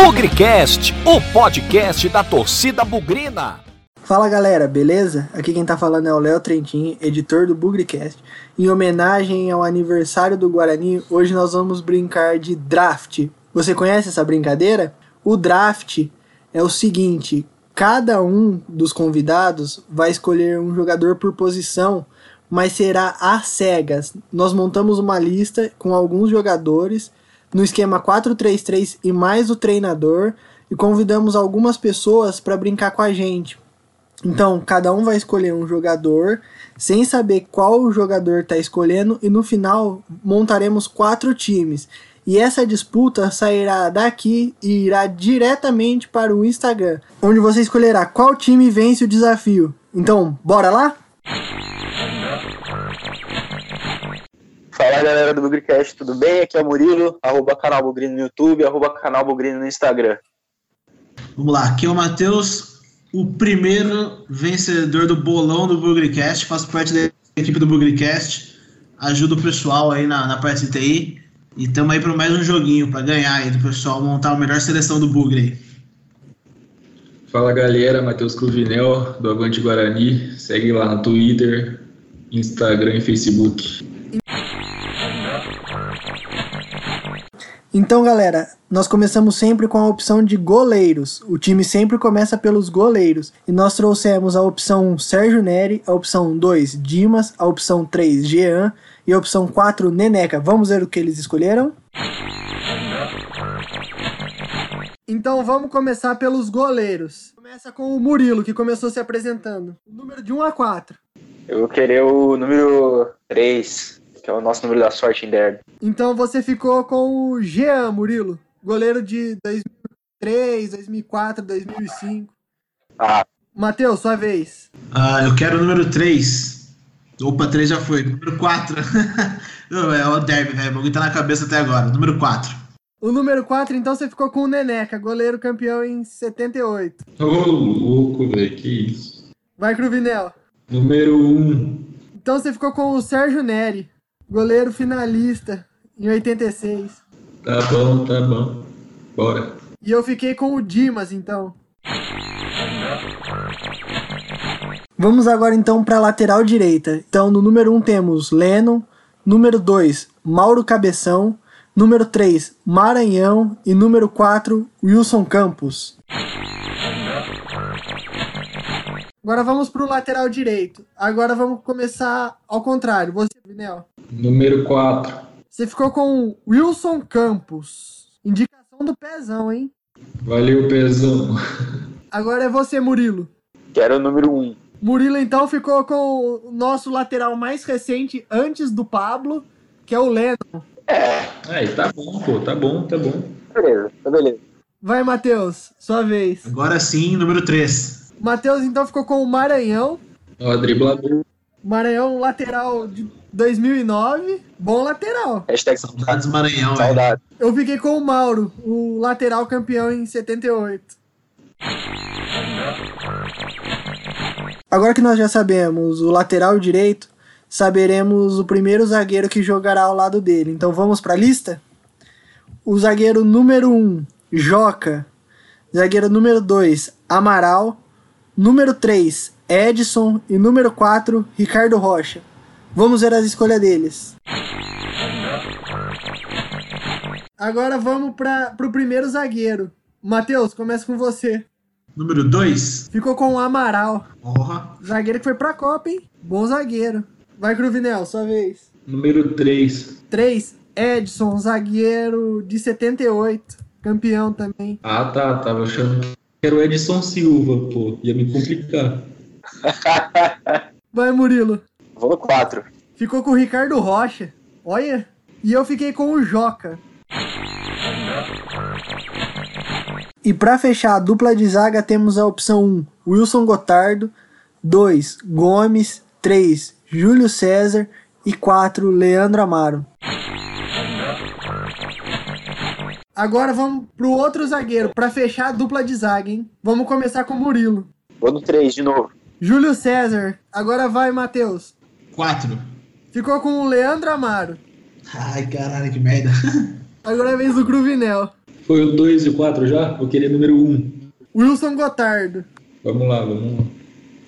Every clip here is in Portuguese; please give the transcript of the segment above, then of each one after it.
Bugrecast, o podcast da torcida bugrina. Fala galera, beleza? Aqui quem tá falando é o Léo Trentin, editor do Bugrecast. Em homenagem ao aniversário do Guarani, hoje nós vamos brincar de draft. Você conhece essa brincadeira? O draft é o seguinte: cada um dos convidados vai escolher um jogador por posição, mas será às cegas. Nós montamos uma lista com alguns jogadores no esquema 4-3-3 e mais o treinador e convidamos algumas pessoas para brincar com a gente. Então, cada um vai escolher um jogador sem saber qual jogador está escolhendo e no final montaremos quatro times. E essa disputa sairá daqui e irá diretamente para o Instagram, onde você escolherá qual time vence o desafio. Então, bora lá? Fala galera do Bugrecast, tudo bem? Aqui é o Murilo, arroba canal Bugrino no YouTube, arroba canal Bugrino no Instagram. Vamos lá, aqui é o Matheus, o primeiro vencedor do bolão do Bugrecast, faço parte da equipe do Bugrecast, ajudo o pessoal aí na, na parte de TI e estamos aí para mais um joguinho para ganhar aí do pessoal, montar a melhor seleção do Bugre aí. Fala galera, Matheus Cruvinel do Avante Guarani, segue lá no Twitter, Instagram e Facebook. Então, galera, nós começamos sempre com a opção de goleiros. O time sempre começa pelos goleiros. E nós trouxemos a opção 1, Sérgio Neri, a opção 2, Dimas, a opção 3, Jean e a opção 4, Neneca. Vamos ver o que eles escolheram? Então vamos começar pelos goleiros. Começa com o Murilo, que começou se apresentando. O número de 1 a 4. Eu vou querer o número 3, que é o nosso número da sorte em derby. Então você ficou com o Jean, Murilo. Goleiro de 2003, 2004, 2005. Ah, Matheus, sua vez. Ah, eu quero o número 3. Opa, 3 já foi. Número 4. Não, é o Derby, velho. O bagulho tá na cabeça até agora. Número 4. O número 4, então você ficou com o Neneca, goleiro campeão em 78. Ô louco, velho, que isso. Vai, Cruvinel. Número 1, um, Então você ficou com o Sérgio Neri, goleiro finalista em 86. tá bom, tá bom. Bora. E eu fiquei com o Dimas, então. Vamos agora então para a lateral direita. Então no número 1 um temos Lennon, número 2 Mauro Cabeção, número 3 Maranhão e número 4 Wilson Campos. Agora vamos para o lateral direito. Agora vamos começar ao contrário. Você, Vinel. Número 4, Você ficou com Wilson Campos. Indicação do pezão, hein? valeu, pezão. Agora é você, Murilo. quero o número 1. Murilo então ficou com o nosso lateral mais recente antes do Pablo, que é o Lennon. Aí, tá bom, pô, tá bom, tá bom. Beleza, tá beleza. Vai, Matheus, sua vez. Agora sim, número 3. Matheus então ficou com o Maranhão. Ó, driblador. Maranhão lateral de 2009. Bom lateral. Hashtag Saudades Maranhão, velho. saudade. Eu fiquei com o Mauro, o lateral campeão em 78. Agora que nós já sabemos o lateral direito, saberemos o primeiro zagueiro que jogará ao lado dele. Então vamos para a lista? O zagueiro número 1, um, Joca. Zagueiro número 2, Amaral. Número 3, Edson. E número 4, Ricardo Rocha. Vamos ver as escolhas deles. Agora vamos para o primeiro zagueiro. Matheus, começa com você. Número 2. Ficou com o Amaral. Porra. Zagueiro que foi pra Copa, hein? Bom zagueiro. Vai, Cruvinel, sua vez. Número 3. 3. Edson, zagueiro de 78. Campeão também. Ah, tá, tava achando que era o Edson Silva, pô. Ia me complicar. Vai, Murilo. Vou no 4. Ficou com o Ricardo Rocha. Olha. E eu fiquei com o Joca. E pra fechar a dupla de zaga temos a opção 1, Wilson Gotardo, 2, Gomes, 3, Júlio César e 4, Leandro Amaro. Agora vamos pro outro zagueiro, pra fechar a dupla de zaga, hein? Vamos começar com o Murilo. Vou no 3 de novo. Júlio César. Agora vai, Matheus. 4. Ficou com o Leandro Amaro. Ai, caralho, que merda. Agora é a vez do Cruvinel. Foi o 2 e o 4 já? Vou querer número 1. Um. Wilson Gotardo. Vamos lá, vamos lá.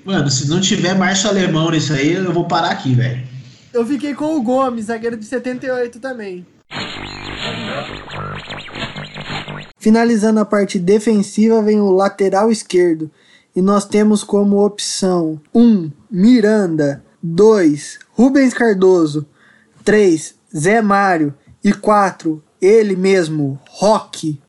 Mano, se não tiver marcha alemão nisso aí, eu vou parar aqui, velho. Eu fiquei com o Gomes, zagueiro de 78 também. Finalizando a parte defensiva vem o lateral esquerdo. E nós temos como opção 1. Um, Miranda 2. Rubens Cardoso 3. Zé Mário e 4. Ele mesmo, Rock.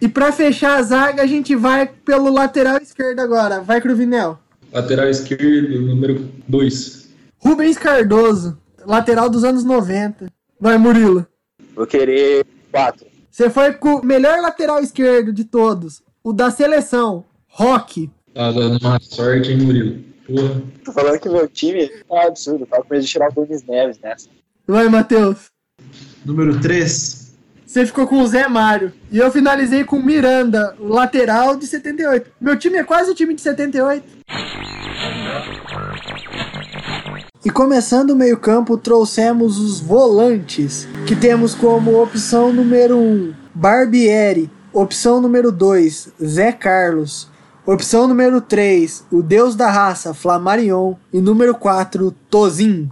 E para fechar a zaga, a gente vai pelo lateral esquerdo agora. Vai, Cruvinel. Lateral esquerdo, número 2. Rubens Cardoso, lateral dos anos 90. Vai, Murilo. Vou querer 4. Você foi com o melhor lateral esquerdo de todos. O da seleção, Rock. Tá dando uma sorte, hein, Murilo? Porra. Tô falando que meu time tá absurdo. Tava com medo de tirar o Denis Neves nessa. Vai, Matheus. Número 3. Você ficou com o Zé Mário. E eu finalizei com o Miranda, o lateral de 78. Meu time é quase o time de 78. E começando o meio-campo, trouxemos os volantes, que temos como opção número 1, Barbieri, opção número 2, Zé Carlos, opção número 3, o Deus da Raça, Flamarion, e número 4, Tozin.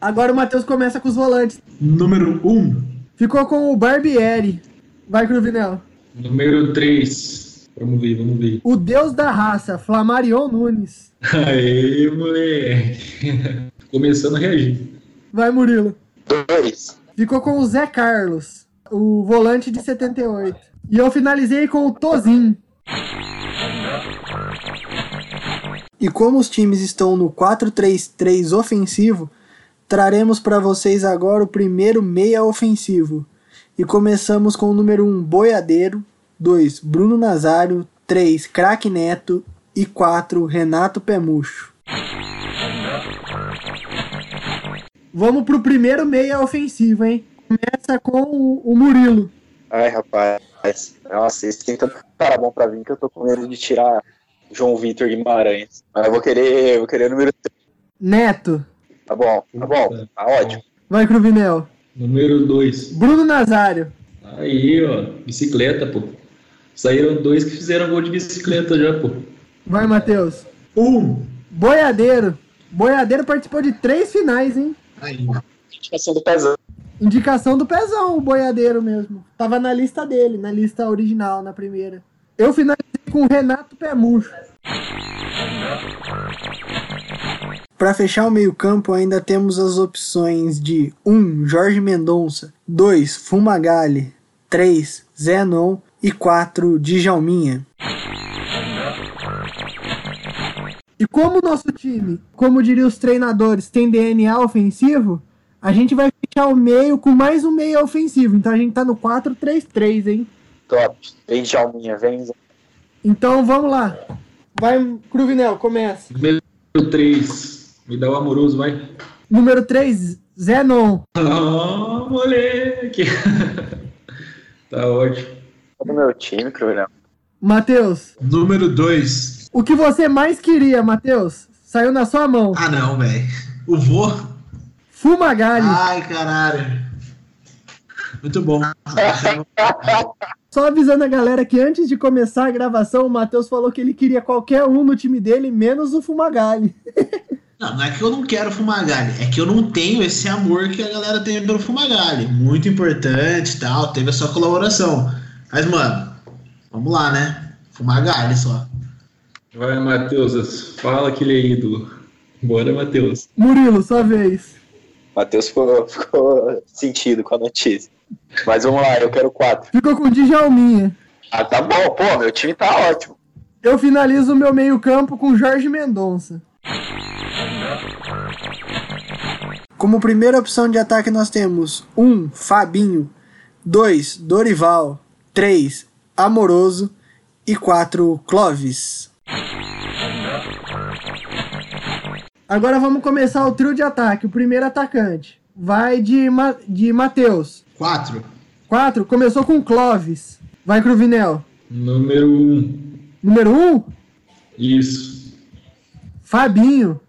Agora o Matheus começa com os volantes. Número 1. Ficou com o Barbieri. Vai, Cruvinel. Número 3. Vamos ver, vamos ver. O Deus da Raça, Flamarion Nunes. Aê, moleque. Começando a reagir. Vai, Murilo. 2. Ficou com o Zé Carlos, o volante de 78. E eu finalizei com o Tozin. E como os times estão no 4-3-3 ofensivo, traremos para vocês agora o primeiro meia ofensivo. E começamos com o número 1, Boiadeiro, 2, Bruno Nazário, 3, Craque Neto e 4, Renato Pemucho. Vamos pro primeiro meia ofensivo, hein? Começa com o, o Murilo. Ai, rapaz. Nossa, esse tem tanto cara bom pra vir que eu tô com medo de tirar João Vitor Guimarães. Mas eu vou querer, vou querer o número 3. Neto. Tá bom, tá bom, tá ótimo. Vai, Cruvinel. Número 2. Bruno Nazário. Aí, ó. Bicicleta, pô. Saíram dois que fizeram gol de bicicleta já, pô. Vai, Matheus. 1. Boiadeiro. Boiadeiro participou de três finais, hein? Aí. Indicação do Pezão. Indicação do Pezão, o boiadeiro mesmo. Tava na lista dele, na lista original, na primeira. Eu finalizei com o Renato Pemucho. Para fechar o meio-campo, ainda temos as opções de 1. Um, Jorge Mendonça, 2. Fumagalli, 3. Zenon e 4. Djalminha. E como o nosso time, como diriam os treinadores, tem DNA ofensivo, a gente vai fechar o meio com mais um meio ofensivo. Então a gente tá no 4-3-3, hein? Top. Vem Djalminha, vem. Então vamos lá. Vai, Cruvinel, começa. Número 3. Me dá o amoroso, vai. Número 3, Zenon. Ah, moleque. tá ótimo. Tá do meu time, Cruvinel. Matheus, Número 2. o que você mais queria, Matheus? Saiu na sua mão. Ah, não, velho. O vô. Fumagalli. Ai, caralho. Muito bom. Só avisando a galera que antes de começar a gravação, o Matheus falou que ele queria qualquer um no time dele, menos o Fumagalli. Não, não é que eu não quero Fumagalli, é que eu não tenho esse amor que a galera tem pelo Fumagalli. Muito importante e tal, teve a sua colaboração. Mas, mano, vamos lá, né? Fumagalli só. Vai, Matheus. Fala que ele é ídolo. Bora, Matheus. Murilo, sua vez. Matheus ficou, ficou sentido com a notícia. Mas vamos lá, eu quero 4. Ficou com o Djalminha. Ah, tá bom, pô, meu time tá ótimo. Eu finalizo o meu meio-campo com Jorge Mendonça. Como primeira opção de ataque, nós temos 1. Um, Fabinho. 2. Dorival. 3. Amoroso. E 4. Clóvis. Agora vamos começar o trio de ataque. O primeiro atacante vai de, Ma de Matheus. 4. 4. Começou com Clóvis. Vai, Cruvinel. Número 1. Um. Número 1. Um, Isso. Fabinho.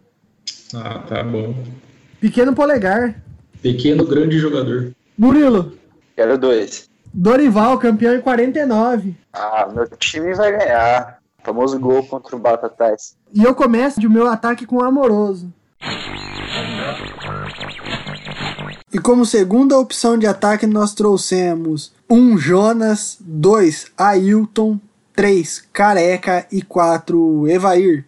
Ah, tá bom. Pequeno Polegar. Pequeno, grande jogador. Murilo, Quero dois. Dorival, campeão em 49. Ah, meu time vai ganhar. Famoso gol contra o Batatais. E eu começo de meu ataque com o Amoroso. E como segunda opção de ataque nós trouxemos um Jonas, dois Ailton, três Careca e quatro Evair.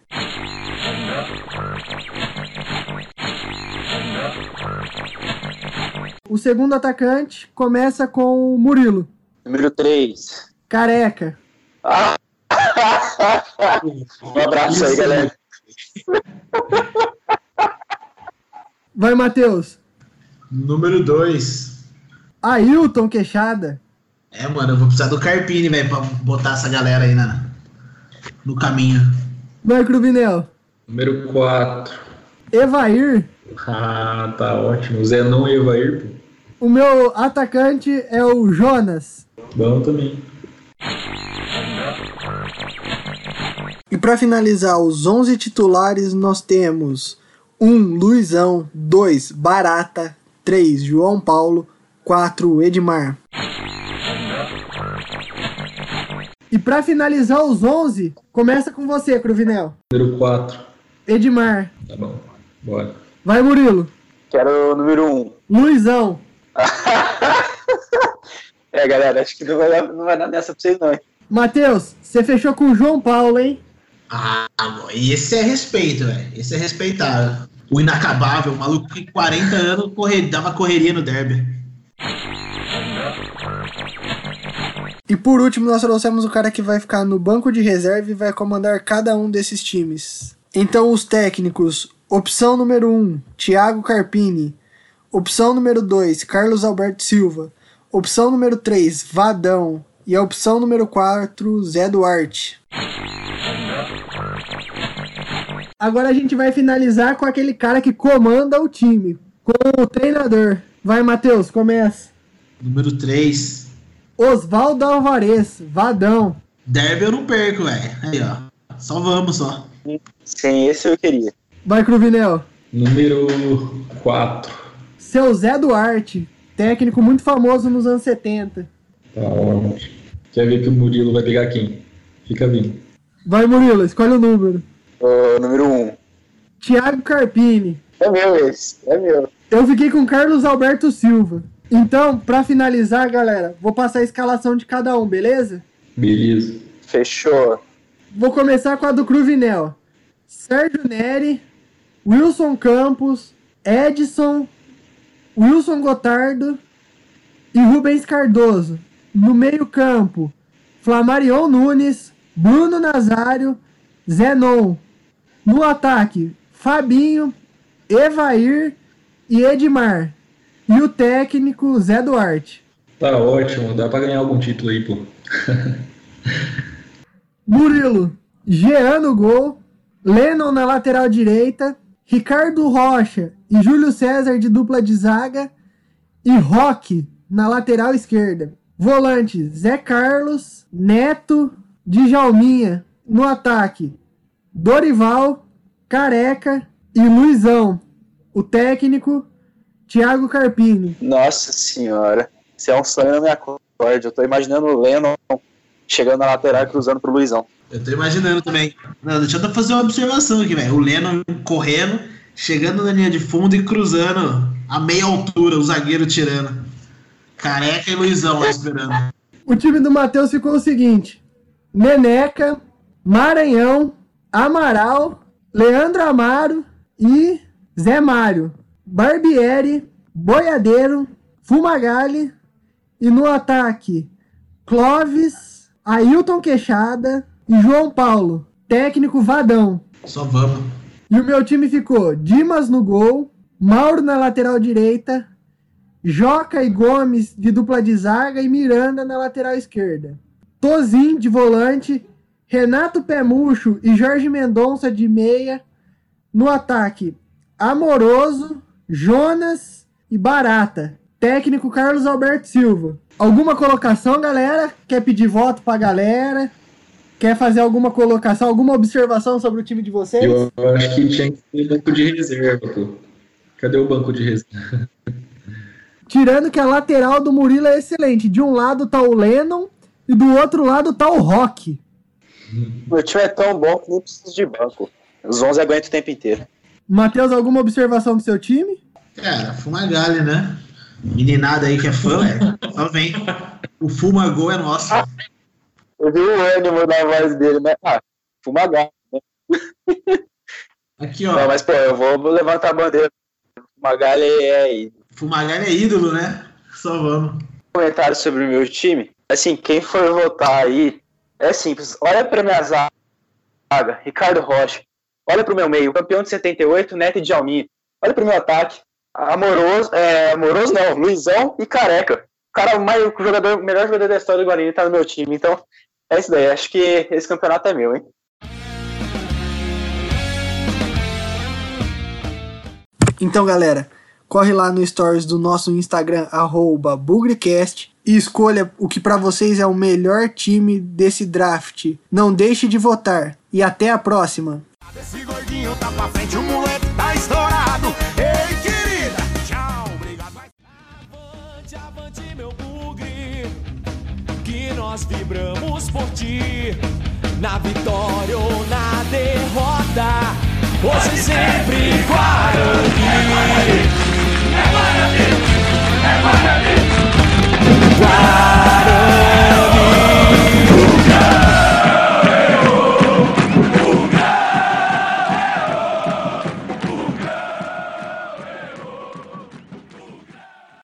O segundo atacante começa com o Murilo, Número 3. Careca. Ah! um abraço aí, galera. Vai, Matheus. Número 2. Ailton Queixada. É, mano, eu vou precisar do Carpini, velho, pra botar essa galera aí na, no caminho. Vai, Cruvinel. Número 4. Evair. Ah, tá ótimo. Zenon e Evair, pô. O meu atacante é o Jonas. Bom também. Para finalizar os 11 titulares, nós temos 1 Luizão, 2 Barata, 3 João Paulo, 4 Edmar. E para finalizar os 11, começa com você, Cruvinel. Número 4. Edmar. Tá bom. Bora. Vai, Murilo. Quero o número 1. Luizão. É, galera, acho que não vai dar, não vai dar nessa pra vocês, não. hein? Matheus, você fechou com o João Paulo, hein? Ah, e esse é respeito, velho. Esse é respeitável. O inacabável, o maluco que 40 anos corre, dava correria no derby. E por último, nós trouxemos o cara que vai ficar no banco de reserva e vai comandar cada um desses times. Então, os técnicos: opção número 1, Thiago Carpini. Opção número 2, Carlos Alberto Silva. Opção número 3, Vadão. E a opção número 4, Zé Duarte. Agora a gente vai finalizar com aquele cara que comanda o time, com o treinador. Vai, Matheus, começa. Número 3. Oswaldo Alvarez, Vadão. Derby eu não perco, velho. Aí, ó. Só vamos, só. Sim, esse eu queria. Vai, Cruvinel. Número 4. Seu Zé Duarte, técnico muito famoso nos anos 70. Tá ótimo. Quer ver que o Murilo vai pegar quem? Fica vindo. Vai, Murilo, escolhe o número. O número 1. Thiago Carpini. É meu esse, é meu. Eu fiquei com Carlos Alberto Silva. Então, pra finalizar, galera, vou passar a escalação de cada um, beleza? Beleza. Fechou. Vou começar com a do Cruvinel. Sérgio Neri, Wilson Campos, Edson, Wilson Gotardo e Rubens Cardoso. No meio-campo, Flamarion Nunes, Bruno Nazário, Zenon. No ataque, Fabinho, Evair e Edmar. E o técnico, Zé Duarte. Tá ótimo. Dá pra ganhar algum título aí, pô. Murilo, Jean no gol, Lennon na lateral direita, Ricardo Rocha e Júlio César de dupla de zaga e Roque na lateral esquerda. Volante, Zé Carlos, Neto, Djalminha no ataque, Dorival, Careca e Luizão. O técnico, Thiago Carpini. Nossa senhora. Isso é um sonho na minha corda. Eu tô imaginando o Lennon chegando na lateral e cruzando pro Luizão. Eu tô imaginando também. Não, deixa eu fazer uma observação aqui, velho. O Leno correndo, chegando na linha de fundo e cruzando a meia altura, o zagueiro tirando. Careca e Luizão lá esperando. O time do Matheus ficou o seguinte: Neneca, Maranhão, Amaral, Leandro Amaro e Zé Mário. Barbieri, Boiadeiro, Fumagalli e no ataque Clóvis, Ailton Queixada e João Paulo. Técnico Vadão. Só vamos. E o meu time ficou Dimas no gol, Mauro na lateral direita, Joca e Gomes de dupla de zaga e Miranda na lateral esquerda. Tozin de volante, Renato Pemucho e Jorge Mendonça de meia. No ataque, Amoroso, Jonas e Barata. Técnico Carlos Alberto Silva. Alguma colocação, galera? Quer pedir voto pra galera? Quer fazer alguma colocação, alguma observação sobre o time de vocês? Eu acho que tinha que ter banco de reserva, pô. Cadê o banco de reserva? Tirando que a lateral do Murilo é excelente. De um lado tá o Lennon e do outro lado tá o Rock. Meu time é tão bom que nem precisa de banco. Os 11 aguentam o tempo inteiro. Matheus, alguma observação do seu time? Cara, Fumagalli, né? Meninada aí que é fã, é, só vem. O Fumagol é nosso. Eu vi o ânimo na voz dele, né? Ah, Fumagalli. Né? Aqui, ó. Não, mas, pô, eu vou vou levantar a bandeira. Fumagalli é ídolo. Fumagalli é ídolo, né? Só vamos. Comentário sobre o meu time. Assim, quem for votar aí, é simples. Olha pra minha zaga, Ricardo Rocha. Olha pro meu meio, campeão de 78, Neto de Almir. Olha pro meu ataque, Amoroso, é, Amoroso não, Luizão e Careca. O cara, mais, o jogador, o melhor jogador da história do Guarani tá no meu time. Então, é isso daí. Acho que esse campeonato é meu, hein? Então, galera, corre lá no stories do nosso Instagram, arroba e escolha o que pra vocês é o melhor time desse draft. Não deixe de votar. E até a próxima! Tá tá nós vibramos por ti, na vitória ou na derrota, hoje sempre Guarani. É Guarani, é Guarani, é Guarani. Wow.